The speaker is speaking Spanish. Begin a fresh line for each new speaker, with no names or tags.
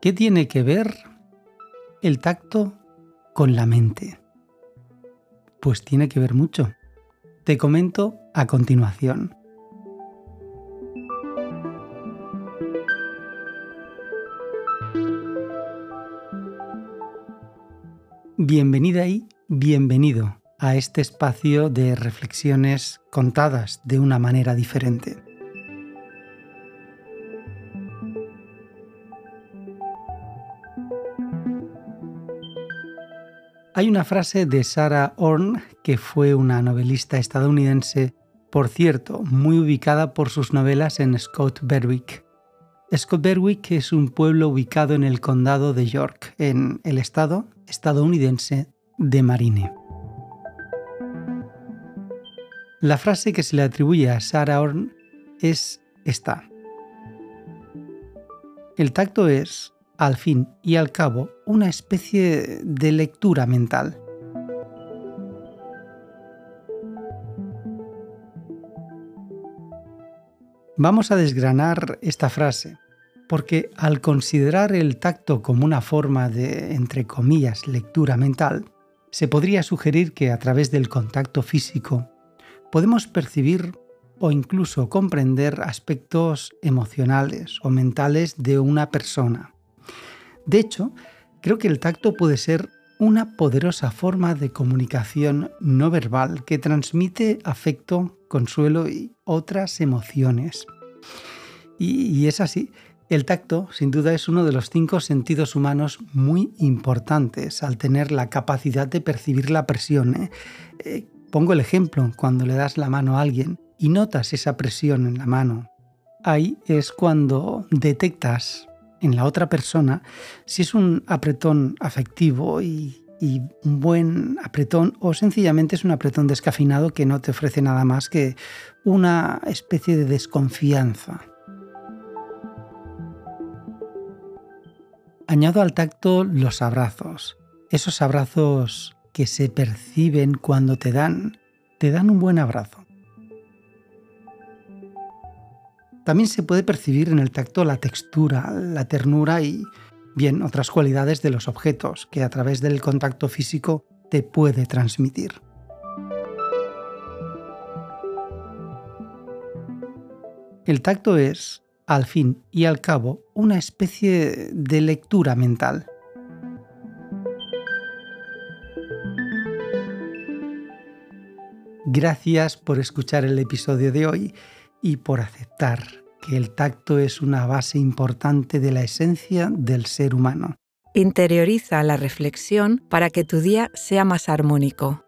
¿Qué tiene que ver el tacto con la mente? Pues tiene que ver mucho. Te comento a continuación. Bienvenida y bienvenido a este espacio de reflexiones contadas de una manera diferente. Hay una frase de Sarah Orne, que fue una novelista estadounidense, por cierto, muy ubicada por sus novelas en Scott Berwick. Scott Berwick es un pueblo ubicado en el condado de York, en el estado estadounidense de Marine. La frase que se le atribuye a Sarah Orne es esta. El tacto es al fin y al cabo, una especie de lectura mental. Vamos a desgranar esta frase, porque al considerar el tacto como una forma de, entre comillas, lectura mental, se podría sugerir que a través del contacto físico podemos percibir o incluso comprender aspectos emocionales o mentales de una persona. De hecho, creo que el tacto puede ser una poderosa forma de comunicación no verbal que transmite afecto, consuelo y otras emociones. Y, es así, el tacto sin duda es uno de los cinco sentidos humanos muy importantes al tener la capacidad de percibir la presión. ¿eh? Eh, pongo el ejemplo, cuando le das la mano a alguien y notas esa presión en la mano, ahí es cuando detectas en la otra persona, si es un apretón afectivo y, un buen apretón o sencillamente es un apretón descafinado que no te ofrece nada más que una especie de desconfianza. Añado al tacto los abrazos, esos abrazos que se perciben cuando te dan, te dan un buen abrazo. También se puede percibir en el tacto la textura, la ternura y, bien, otras cualidades de los objetos que a través del contacto físico te puede transmitir. El tacto es, al fin y al cabo, una especie de lectura mental. Gracias por escuchar el episodio de hoy y por aceptar que el tacto es una base importante de la esencia del ser humano.
Interioriza la reflexión para que tu día sea más armónico.